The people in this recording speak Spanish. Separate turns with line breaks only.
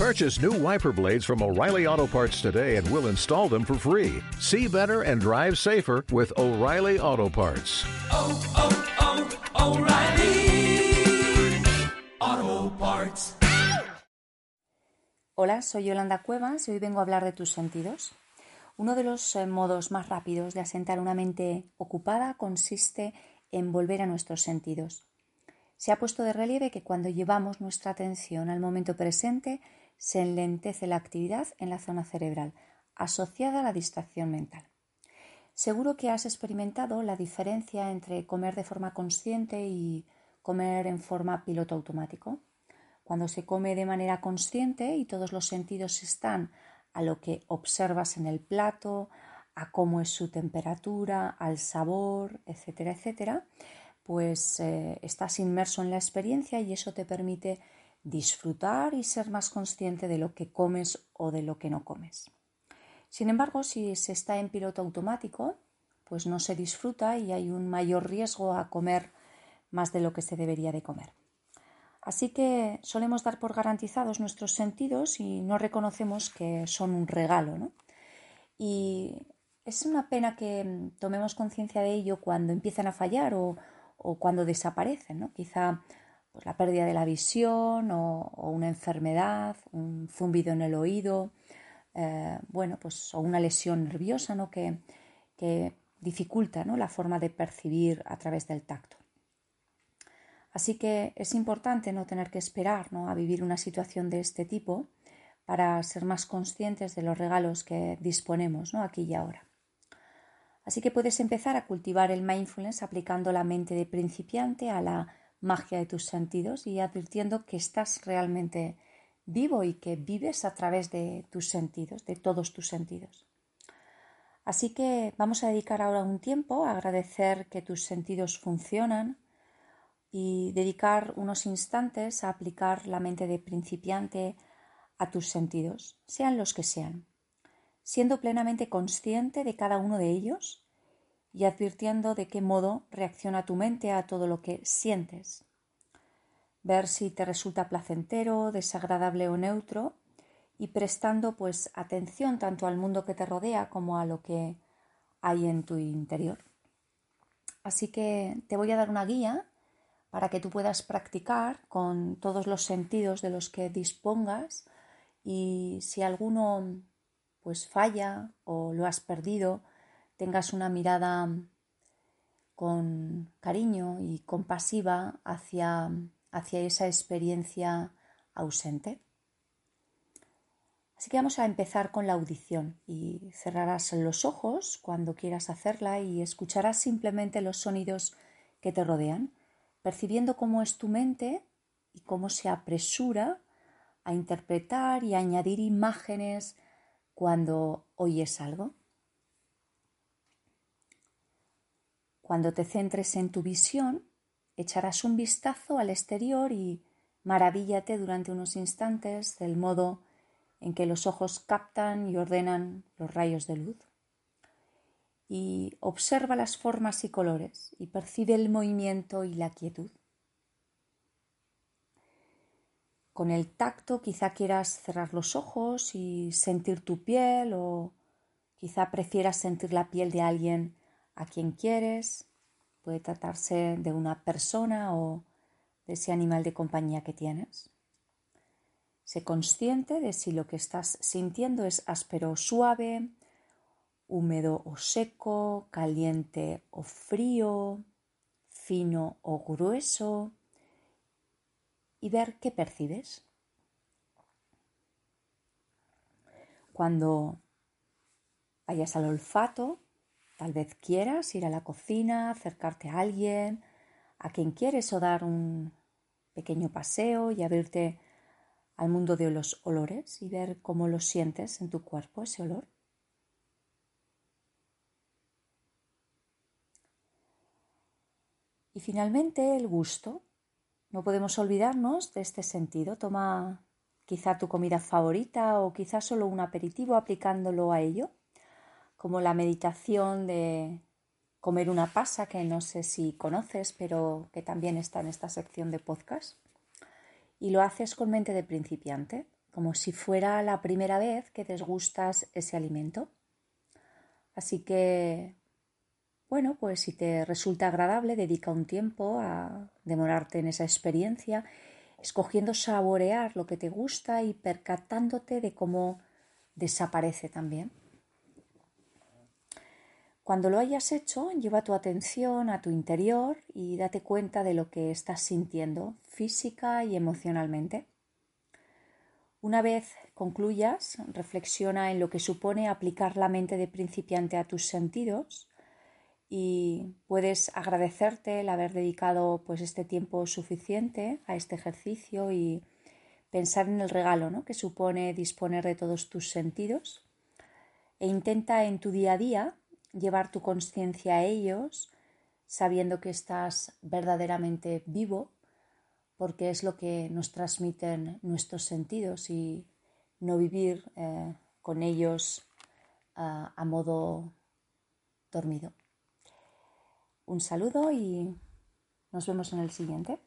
Purchase new wiper blades from O'Reilly Auto Parts today and we'll install them for free. See better and drive safer with O'Reilly Auto Parts.
oh, oh, O'Reilly Auto Parts.
Hola, soy Yolanda Cuevas y hoy vengo a hablar de tus sentidos. Uno de los eh, modos más rápidos de asentar una mente ocupada consiste en volver a nuestros sentidos. Se ha puesto de relieve que cuando llevamos nuestra atención al momento presente, se enlentece la actividad en la zona cerebral, asociada a la distracción mental. Seguro que has experimentado la diferencia entre comer de forma consciente y comer en forma piloto automático. Cuando se come de manera consciente y todos los sentidos están a lo que observas en el plato, a cómo es su temperatura, al sabor, etcétera, etcétera, pues eh, estás inmerso en la experiencia y eso te permite disfrutar y ser más consciente de lo que comes o de lo que no comes. Sin embargo, si se está en piloto automático, pues no se disfruta y hay un mayor riesgo a comer más de lo que se debería de comer. Así que solemos dar por garantizados nuestros sentidos y no reconocemos que son un regalo. ¿no? Y es una pena que tomemos conciencia de ello cuando empiezan a fallar o, cuando desaparecen. ¿no? Quizá pues, la pérdida de la visión o, una enfermedad, un zumbido en el oído, eh, bueno, pues, o una lesión nerviosa ¿no? que, que dificulta ¿no? la forma de percibir a través del tacto. Así que es importante no tener que esperar ¿no? a vivir una situación de este tipo para ser más conscientes de los regalos que disponemos ¿no? aquí y ahora. Así que puedes empezar a cultivar el mindfulness aplicando la mente de principiante a la magia de tus sentidos y advirtiendo que estás realmente vivo y que vives a través de tus sentidos, de todos tus sentidos. Así que vamos a dedicar ahora un tiempo a agradecer que tus sentidos funcionan y dedicar unos instantes a aplicar la mente de principiante a tus sentidos, sean los que sean, siendo plenamente consciente de cada uno de ellos y advirtiendo de qué modo reacciona tu mente a todo lo que sientes. Ver si te resulta placentero, desagradable o neutro y prestando pues atención tanto al mundo que te rodea como a lo que hay en tu interior. Así que te voy a dar una guía para que tú puedas practicar con todos los sentidos de los que dispongas y si alguno pues falla o lo has perdido, tengas una mirada con cariño y compasiva hacia, hacia esa experiencia ausente. Así que vamos a empezar con la audición y cerrarás los ojos cuando quieras hacerla y escucharás simplemente los sonidos que te rodean, percibiendo cómo es tu mente y cómo se apresura a interpretar y añadir imágenes cuando oyes algo. Cuando te centres en tu visión, echarás un vistazo al exterior y maravíllate durante unos instantes del modo en que los ojos captan y ordenan los rayos de luz. Y observa las formas y colores y percibe el movimiento y la quietud. Con el tacto quizá quieras cerrar los ojos y sentir tu piel o quizá prefieras sentir la piel de alguien a quien quieres. Puede tratarse de una persona o de ese animal de compañía que tienes. Sé consciente de si lo que estás sintiendo es áspero o suave, húmedo o seco, caliente o frío, fino o grueso y ver qué percibes. Cuando vayas al olfato, tal vez quieras ir a la cocina, acercarte a alguien, a quien quieres o dar un pequeño paseo y abrirte al mundo de los olores y ver cómo lo sientes en tu cuerpo, ese olor. Y finalmente el gusto. No podemos olvidarnos de este sentido. Toma quizá tu comida favorita o quizá solo un aperitivo aplicándolo a ello, como la meditación de comer una pasa que no sé si conoces, pero que también está en esta sección de podcast y lo haces con mente de principiante, como si fuera la primera vez que desgustas ese alimento. Así que, bueno, pues si te resulta agradable, dedica un tiempo a demorarte en esa experiencia, escogiendo saborear lo que te gusta y percatándote de cómo desaparece también. Cuando lo hayas hecho, lleva tu atención a tu interior y date cuenta de lo que estás sintiendo física y emocionalmente. Una vez concluyas, reflexiona en lo que supone aplicar la mente de principiante a tus sentidos y puedes agradecerte el haber dedicado pues este tiempo suficiente a este ejercicio y pensar en el regalo ¿no? que supone disponer de todos tus sentidos e intenta en tu día a día llevar tu conciencia a ellos sabiendo que estás verdaderamente vivo, porque es lo que nos transmiten nuestros sentidos y no vivir eh, con ellos a modo dormido. Un saludo y nos vemos en el siguiente.